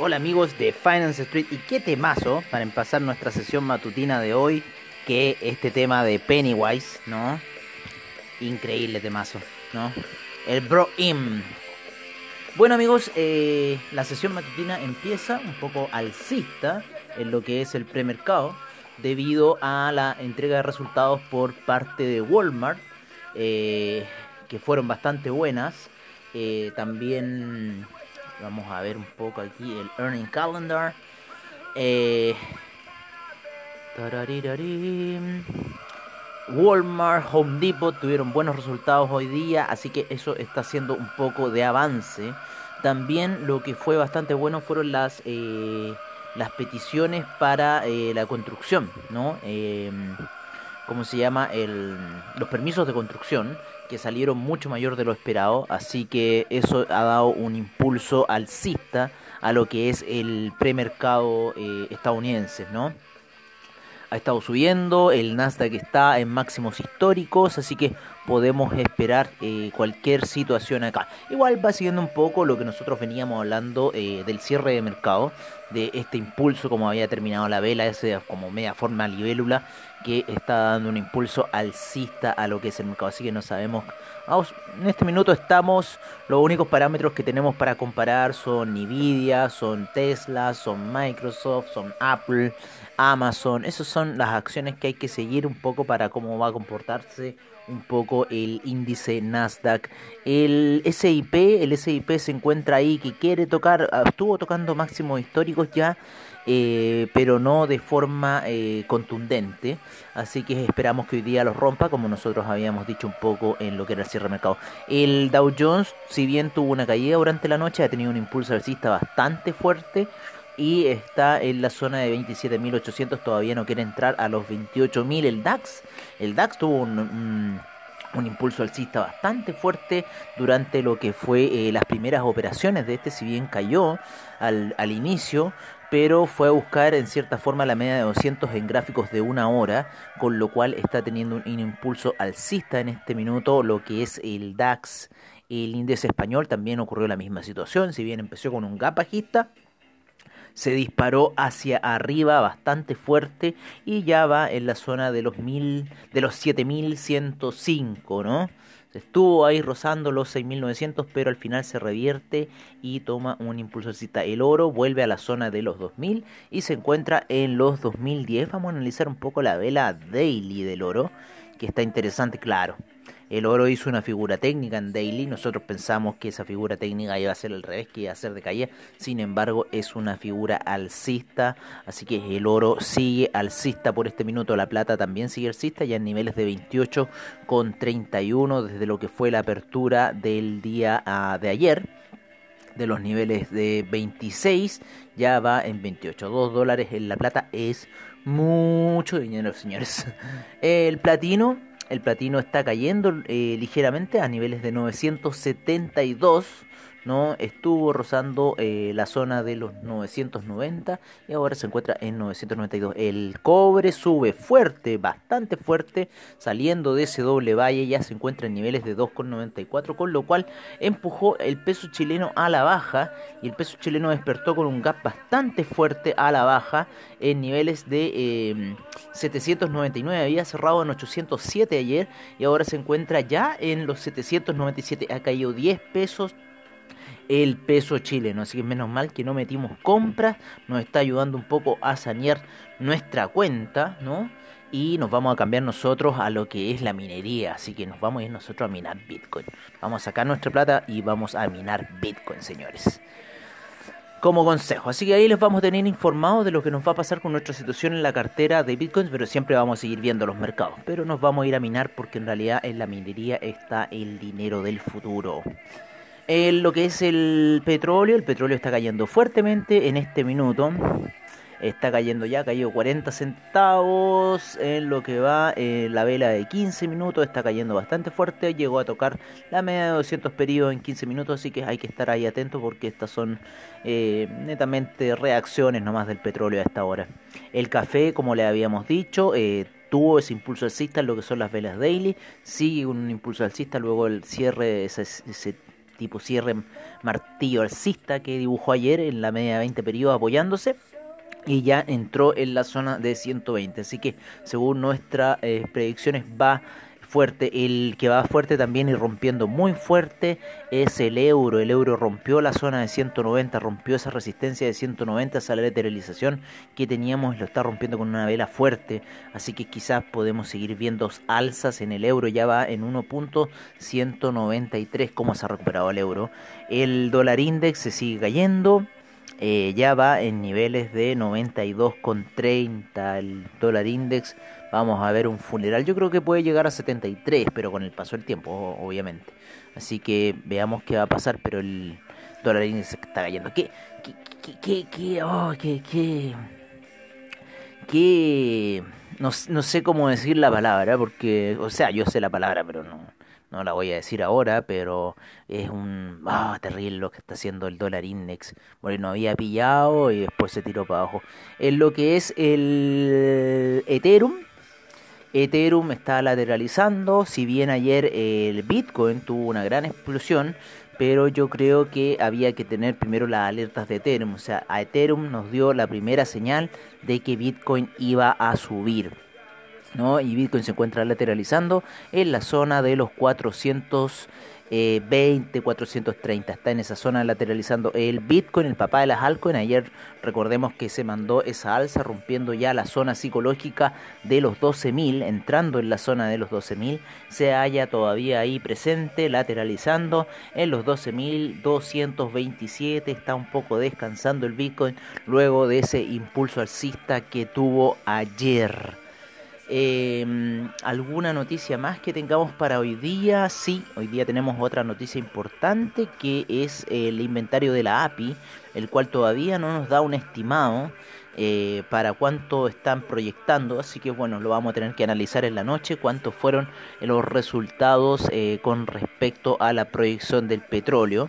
Hola amigos de Finance Street y qué temazo para empezar nuestra sesión matutina de hoy que este tema de Pennywise, ¿no? Increíble temazo, ¿no? El Bro Im. Bueno amigos, eh, la sesión matutina empieza un poco alcista en lo que es el premercado debido a la entrega de resultados por parte de Walmart eh, que fueron bastante buenas. Eh, también vamos a ver un poco aquí el earning calendar. Eh. Walmart, Home Depot tuvieron buenos resultados hoy día, así que eso está haciendo un poco de avance. También lo que fue bastante bueno fueron las eh, las peticiones para eh, la construcción, ¿no? Eh, ¿Cómo se llama? El, los permisos de construcción que salieron mucho mayor de lo esperado, así que eso ha dado un impulso alcista a lo que es el premercado eh, estadounidense, ¿no? ha estado subiendo, el Nasdaq está en máximos históricos, así que podemos esperar eh, cualquier situación acá. Igual va siguiendo un poco lo que nosotros veníamos hablando eh, del cierre de mercado, de este impulso como había terminado la vela, ese como media forma libélula que está dando un impulso alcista a lo que es el mercado. Así que no sabemos. En este minuto estamos. Los únicos parámetros que tenemos para comparar son Nvidia, son Tesla, son Microsoft, son Apple, Amazon. Esas son las acciones que hay que seguir un poco para cómo va a comportarse un poco el índice Nasdaq. El SIP, el SIP se encuentra ahí que quiere tocar, estuvo tocando máximos históricos ya. Eh, pero no de forma eh, contundente. Así que esperamos que hoy día los rompa, como nosotros habíamos dicho un poco en lo que era el cierre mercado. El Dow Jones, si bien tuvo una caída durante la noche, ha tenido un impulso alcista bastante fuerte y está en la zona de 27.800. Todavía no quiere entrar a los 28.000. El DAX, el DAX tuvo un un impulso alcista bastante fuerte durante lo que fue eh, las primeras operaciones de este, si bien cayó al, al, inicio, pero fue a buscar en cierta forma la media de 200 en gráficos de una hora, con lo cual está teniendo un, un impulso alcista en este minuto, lo que es el DAX. El índice español también ocurrió la misma situación, si bien empezó con un gap bajista, se disparó hacia arriba bastante fuerte y ya va en la zona de los mil, de los 7105, ¿no? Estuvo ahí rozando los 6.900, pero al final se revierte y toma un impulso alcista. El oro vuelve a la zona de los 2.000 y se encuentra en los 2010. Vamos a analizar un poco la vela daily del oro, que está interesante, claro. El oro hizo una figura técnica en daily. Nosotros pensamos que esa figura técnica iba a ser al revés, que iba a ser de caída. Sin embargo, es una figura alcista. Así que el oro sigue alcista por este minuto. La plata también sigue alcista, ya en niveles de 28 con 31 desde lo que fue la apertura del día uh, de ayer de los niveles de 26 ya va en 28. 2 dólares en la plata es mucho dinero, señores. El platino el platino está cayendo eh, ligeramente a niveles de 972. ¿No? Estuvo rozando eh, la zona de los 990 y ahora se encuentra en 992. El cobre sube fuerte, bastante fuerte, saliendo de ese doble valle, ya se encuentra en niveles de 2,94, con lo cual empujó el peso chileno a la baja y el peso chileno despertó con un gap bastante fuerte a la baja en niveles de eh, 799, había cerrado en 807 ayer y ahora se encuentra ya en los 797, ha caído 10 pesos el peso chileno. Así que menos mal que no metimos compras, nos está ayudando un poco a sanear nuestra cuenta, ¿no? Y nos vamos a cambiar nosotros a lo que es la minería. Así que nos vamos a ir nosotros a minar Bitcoin. Vamos a sacar nuestra plata y vamos a minar Bitcoin, señores. Como consejo. Así que ahí les vamos a tener informados de lo que nos va a pasar con nuestra situación en la cartera de Bitcoins. Pero siempre vamos a seguir viendo los mercados. Pero nos vamos a ir a minar porque en realidad en la minería está el dinero del futuro. En lo que es el petróleo, el petróleo está cayendo fuertemente en este minuto. Está cayendo ya, ha caído 40 centavos en lo que va eh, la vela de 15 minutos. Está cayendo bastante fuerte. Llegó a tocar la media de 200 periodos en 15 minutos. Así que hay que estar ahí atento porque estas son eh, netamente reacciones nomás del petróleo a esta hora. El café, como le habíamos dicho, eh, tuvo ese impulso alcista en lo que son las velas daily. Sigue un impulso alcista luego el cierre, ese, ese tipo cierre martillo alcista que dibujó ayer en la media de 20 periodos apoyándose y ya entró en la zona de 120. Así que según nuestras eh, predicciones va fuerte. El que va fuerte también y rompiendo muy fuerte es el euro. El euro rompió la zona de 190, rompió esa resistencia de 190, esa lateralización que teníamos, lo está rompiendo con una vela fuerte. Así que quizás podemos seguir viendo alzas en el euro. Ya va en 1.193 cómo se ha recuperado el euro. El dólar index se sigue cayendo. Eh, ya va en niveles de 92,30 el dólar index. Vamos a ver un funeral. Yo creo que puede llegar a 73, pero con el paso del tiempo, obviamente. Así que veamos qué va a pasar, pero el dólar index está cayendo. ¿Qué, qué, qué, qué, oh, qué, qué, qué, no, no sé cómo decir la palabra, porque, o sea, yo sé la palabra, pero no no la voy a decir ahora, pero es un ah, terrible lo que está haciendo el dólar index. Bueno, no había pillado y después se tiró para abajo. En lo que es el Ethereum, Ethereum está lateralizando, si bien ayer el Bitcoin tuvo una gran explosión, pero yo creo que había que tener primero las alertas de Ethereum, o sea, a Ethereum nos dio la primera señal de que Bitcoin iba a subir. ¿no? Y Bitcoin se encuentra lateralizando en la zona de los 420, 430. Está en esa zona lateralizando el Bitcoin, el papá de las altcoins. Ayer recordemos que se mandó esa alza rompiendo ya la zona psicológica de los 12.000, entrando en la zona de los 12.000. Se halla todavía ahí presente, lateralizando en los 12.227. Está un poco descansando el Bitcoin luego de ese impulso alcista que tuvo ayer. Eh, ¿Alguna noticia más que tengamos para hoy día? Sí, hoy día tenemos otra noticia importante que es el inventario de la API, el cual todavía no nos da un estimado eh, para cuánto están proyectando, así que bueno, lo vamos a tener que analizar en la noche, cuántos fueron los resultados eh, con respecto a la proyección del petróleo.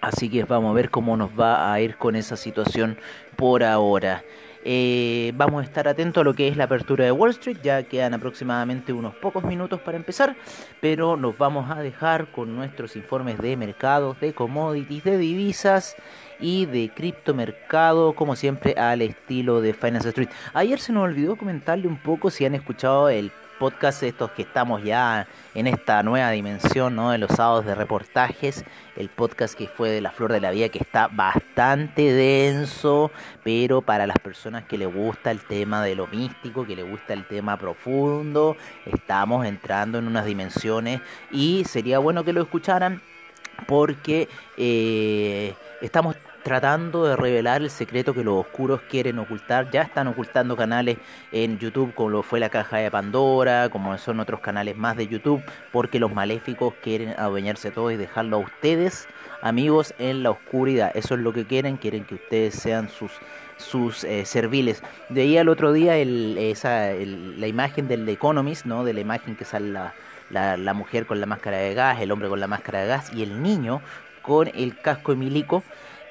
Así que vamos a ver cómo nos va a ir con esa situación por ahora. Eh, vamos a estar atentos a lo que es la apertura de Wall Street, ya quedan aproximadamente unos pocos minutos para empezar, pero nos vamos a dejar con nuestros informes de mercados, de commodities, de divisas y de criptomercado, como siempre al estilo de Finance Street. Ayer se nos olvidó comentarle un poco si han escuchado el podcast estos que estamos ya en esta nueva dimensión, ¿no? De los sábados de reportajes, el podcast que fue de la Flor de la Vida que está bastante denso, pero para las personas que le gusta el tema de lo místico, que le gusta el tema profundo, estamos entrando en unas dimensiones y sería bueno que lo escucharan porque eh, estamos tratando de revelar el secreto que los oscuros quieren ocultar. Ya están ocultando canales en YouTube como lo fue la caja de Pandora, como son otros canales más de YouTube, porque los maléficos quieren adueñarse todo y dejarlo a ustedes, amigos, en la oscuridad. Eso es lo que quieren, quieren que ustedes sean sus sus eh, serviles. De ahí al otro día el, esa, la imagen del Economist, ¿no? de la imagen que sale la, la, la, mujer con la máscara de gas, el hombre con la máscara de gas y el niño con el casco de.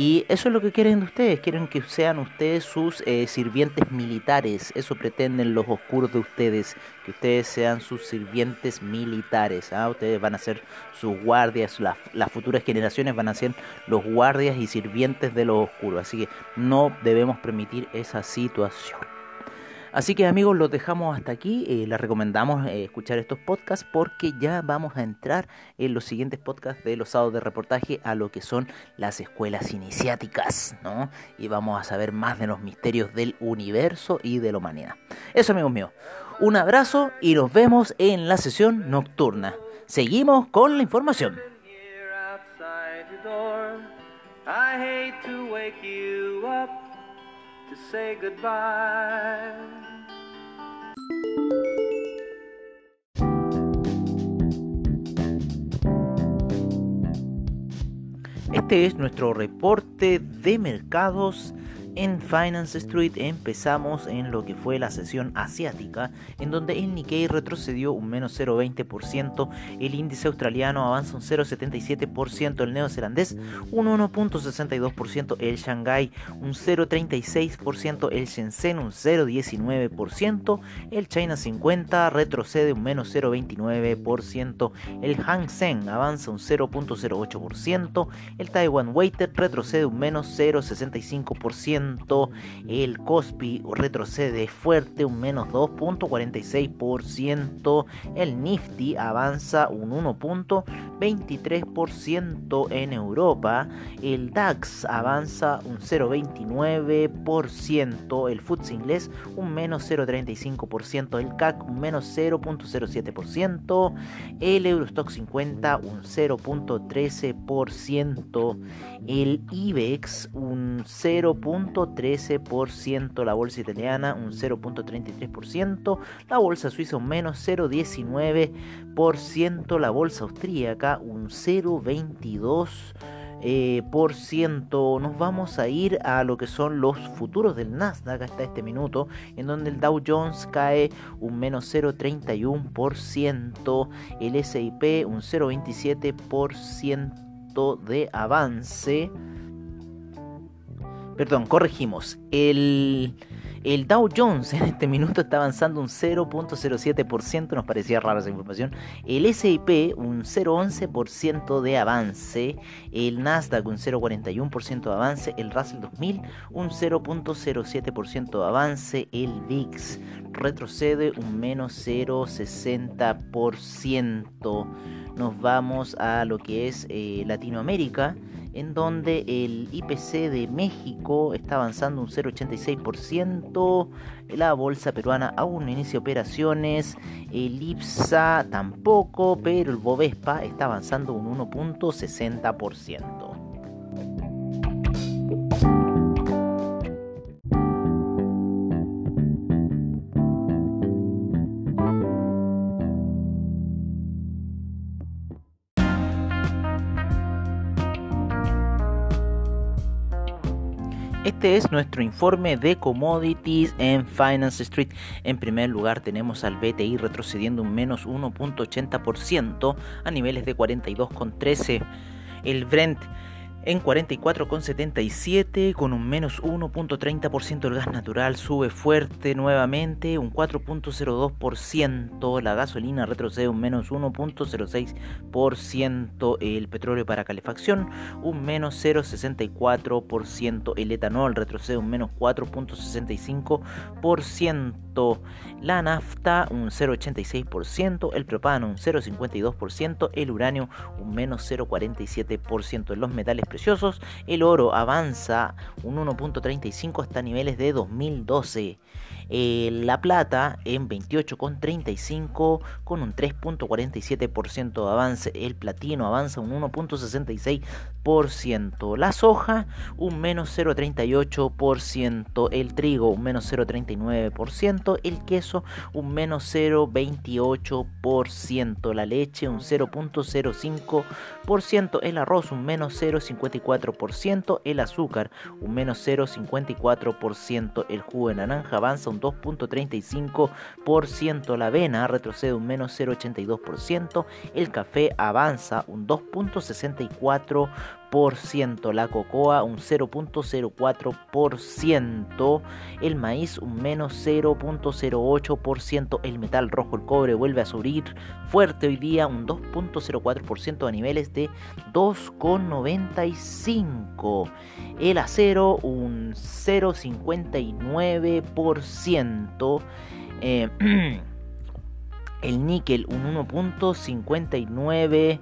Y eso es lo que quieren de ustedes, quieren que sean ustedes sus eh, sirvientes militares, eso pretenden los oscuros de ustedes, que ustedes sean sus sirvientes militares, ¿ah? ustedes van a ser sus guardias, las futuras generaciones van a ser los guardias y sirvientes de los oscuros, así que no debemos permitir esa situación. Así que amigos, los dejamos hasta aquí. Eh, les recomendamos eh, escuchar estos podcasts porque ya vamos a entrar en los siguientes podcasts de los sábados de reportaje a lo que son las escuelas iniciáticas, ¿no? Y vamos a saber más de los misterios del universo y de la humanidad. Eso amigos míos. Un abrazo y nos vemos en la sesión nocturna. Seguimos con la información. Say goodbye. Este es nuestro reporte de mercados en Finance Street empezamos en lo que fue la sesión asiática, en donde el Nikkei retrocedió un menos 0,20%, el índice australiano avanza un 0,77%, el neozelandés un 1,62%, el Shanghai un 0,36%, el Shenzhen un 0,19%, el China 50 retrocede un menos 0,29%, el Hang Seng avanza un 0,08%, el Taiwan Weighted retrocede un menos 0,65%, el Cospi retrocede fuerte, un menos 2.46%. El Nifty avanza un 1.23% en Europa. El DAX avanza un 0.29%. El FTSE inglés un menos 0.35%. El CAC un menos 0.07%. El Eurostock 50 un 0.13%. El IBEX un 0. 13%, la bolsa italiana un 0.33%, la bolsa suiza un menos 0.19%, la bolsa austríaca un 0.22%. Eh, por. Nos vamos a ir a lo que son los futuros del Nasdaq hasta este minuto, en donde el Dow Jones cae un menos 0,31%, el SIP un 0,27% de avance. Perdón, corregimos. El, el Dow Jones en este minuto está avanzando un 0.07%, nos parecía rara esa información. El SIP un 0.11% de avance. El Nasdaq un 0.41% de avance. El Russell 2000 un 0.07% de avance. El VIX retrocede un menos 0.60%. Nos vamos a lo que es eh, Latinoamérica en donde el IPC de México está avanzando un 0,86%, la bolsa peruana aún no inicia operaciones, el IPSA tampoco, pero el Bovespa está avanzando un 1,60%. Este es nuestro informe de commodities en Finance Street. En primer lugar tenemos al BTI retrocediendo un menos 1.80% a niveles de 42,13. El Brent en 44,77 con un menos 1.30% el gas natural sube fuerte nuevamente un 4.02% la gasolina retrocede un menos 1.06% el petróleo para calefacción un menos 0.64% el etanol retrocede un menos 4.65% la nafta un 0.86% el propano un 0.52% el uranio un menos 0.47% los metales preciosos, el oro avanza un 1.35 hasta niveles de 2012. Eh, la plata en 28,35 con un 3.47% de avance. El platino avanza un 1.66%. La soja un menos 0.38%. El trigo un menos 0.39%. El queso un menos 0.28%. La leche un 0.05%. El arroz un menos 0.54%. El azúcar un menos 0.54%. El jugo de naranja avanza un 2.35%, la avena retrocede un menos 0.82%, el café avanza un 2.64%, la cocoa un 0.04%, el maíz un menos 0.08%, el metal rojo, el cobre vuelve a subir fuerte hoy día un 2.04% a niveles de 2.95, el acero un 0.59%, eh, el níquel un 1.59%,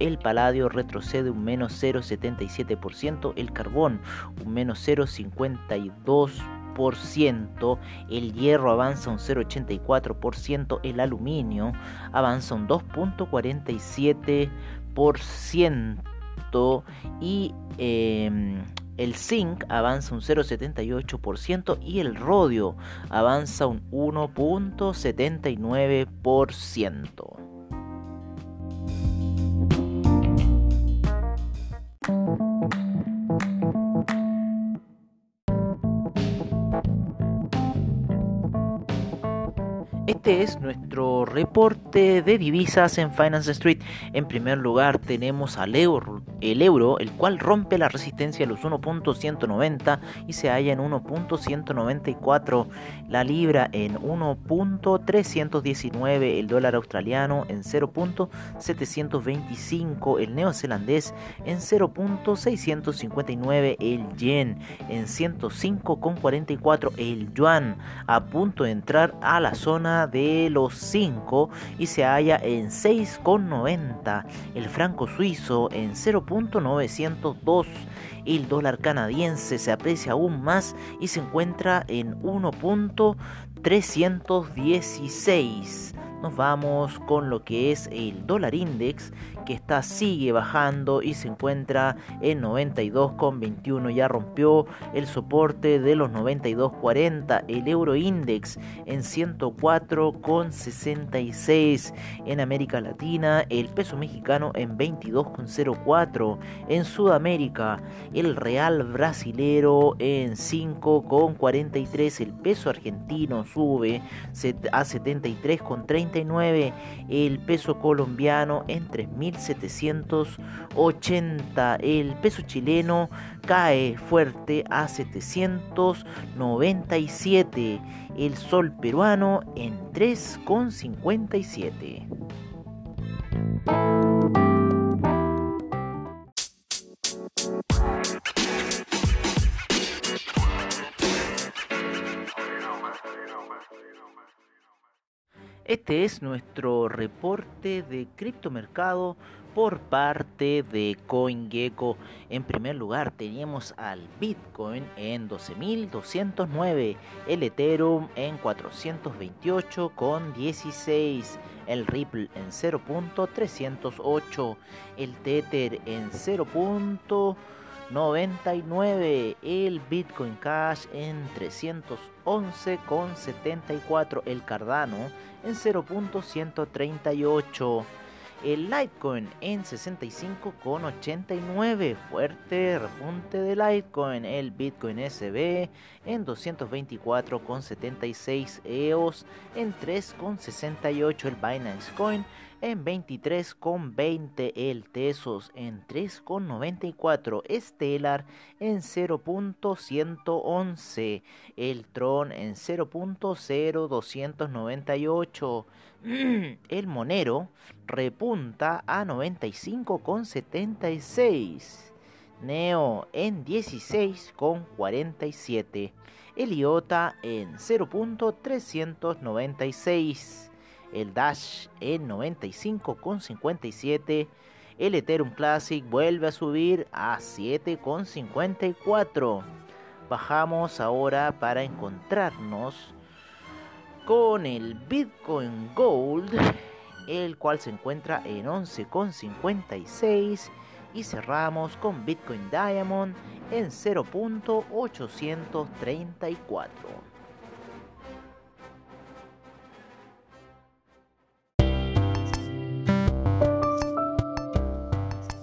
el paladio retrocede un menos 0,77%, el carbón un menos 0,52%, el hierro avanza un 0,84%, el aluminio avanza un 2,47% y em, el zinc avanza un 0,78% y el rodio avanza un 1,79%. Este es nuestro reporte de divisas en Finance Street. En primer lugar tenemos al euro, el euro, el cual rompe la resistencia a los 1.190 y se halla en 1.194. La libra en 1.319, el dólar australiano en 0.725, el neozelandés en 0.659, el yen en 105.44, el yuan a punto de entrar a la zona de los 5 y se halla en 6,90. El franco suizo en 0.902. El dólar canadiense se aprecia aún más y se encuentra en 1.316 nos vamos con lo que es el dólar index que está sigue bajando y se encuentra en 92,21 ya rompió el soporte de los 92,40 el euro index en 104,66 en América Latina el peso mexicano en 22,04 en Sudamérica el real brasilero en 5,43 el peso argentino sube a 73,30 el peso colombiano en 3.780, el peso chileno cae fuerte a 797, el sol peruano en 3,57. Este es nuestro reporte de criptomercado por parte de CoinGecko. En primer lugar teníamos al Bitcoin en 12.209, el Ethereum en 428,16, el Ripple en 0.308, el Tether en 0. 99 el Bitcoin Cash en 311,74 el Cardano en 0.138 el Litecoin en 65,89 fuerte repunte de Litecoin el Bitcoin SB en 224,76 EOS en 3,68 el Binance Coin en 23,20 el Tesos, en 3,94 Stellar, en 0.111 el Tron, en 0.0298 el Monero repunta a 95,76 Neo en 16,47 el IOTA en 0.396 el Dash en 95,57. El Ethereum Classic vuelve a subir a 7,54. Bajamos ahora para encontrarnos con el Bitcoin Gold, el cual se encuentra en 11,56 y cerramos con Bitcoin Diamond en 0.834.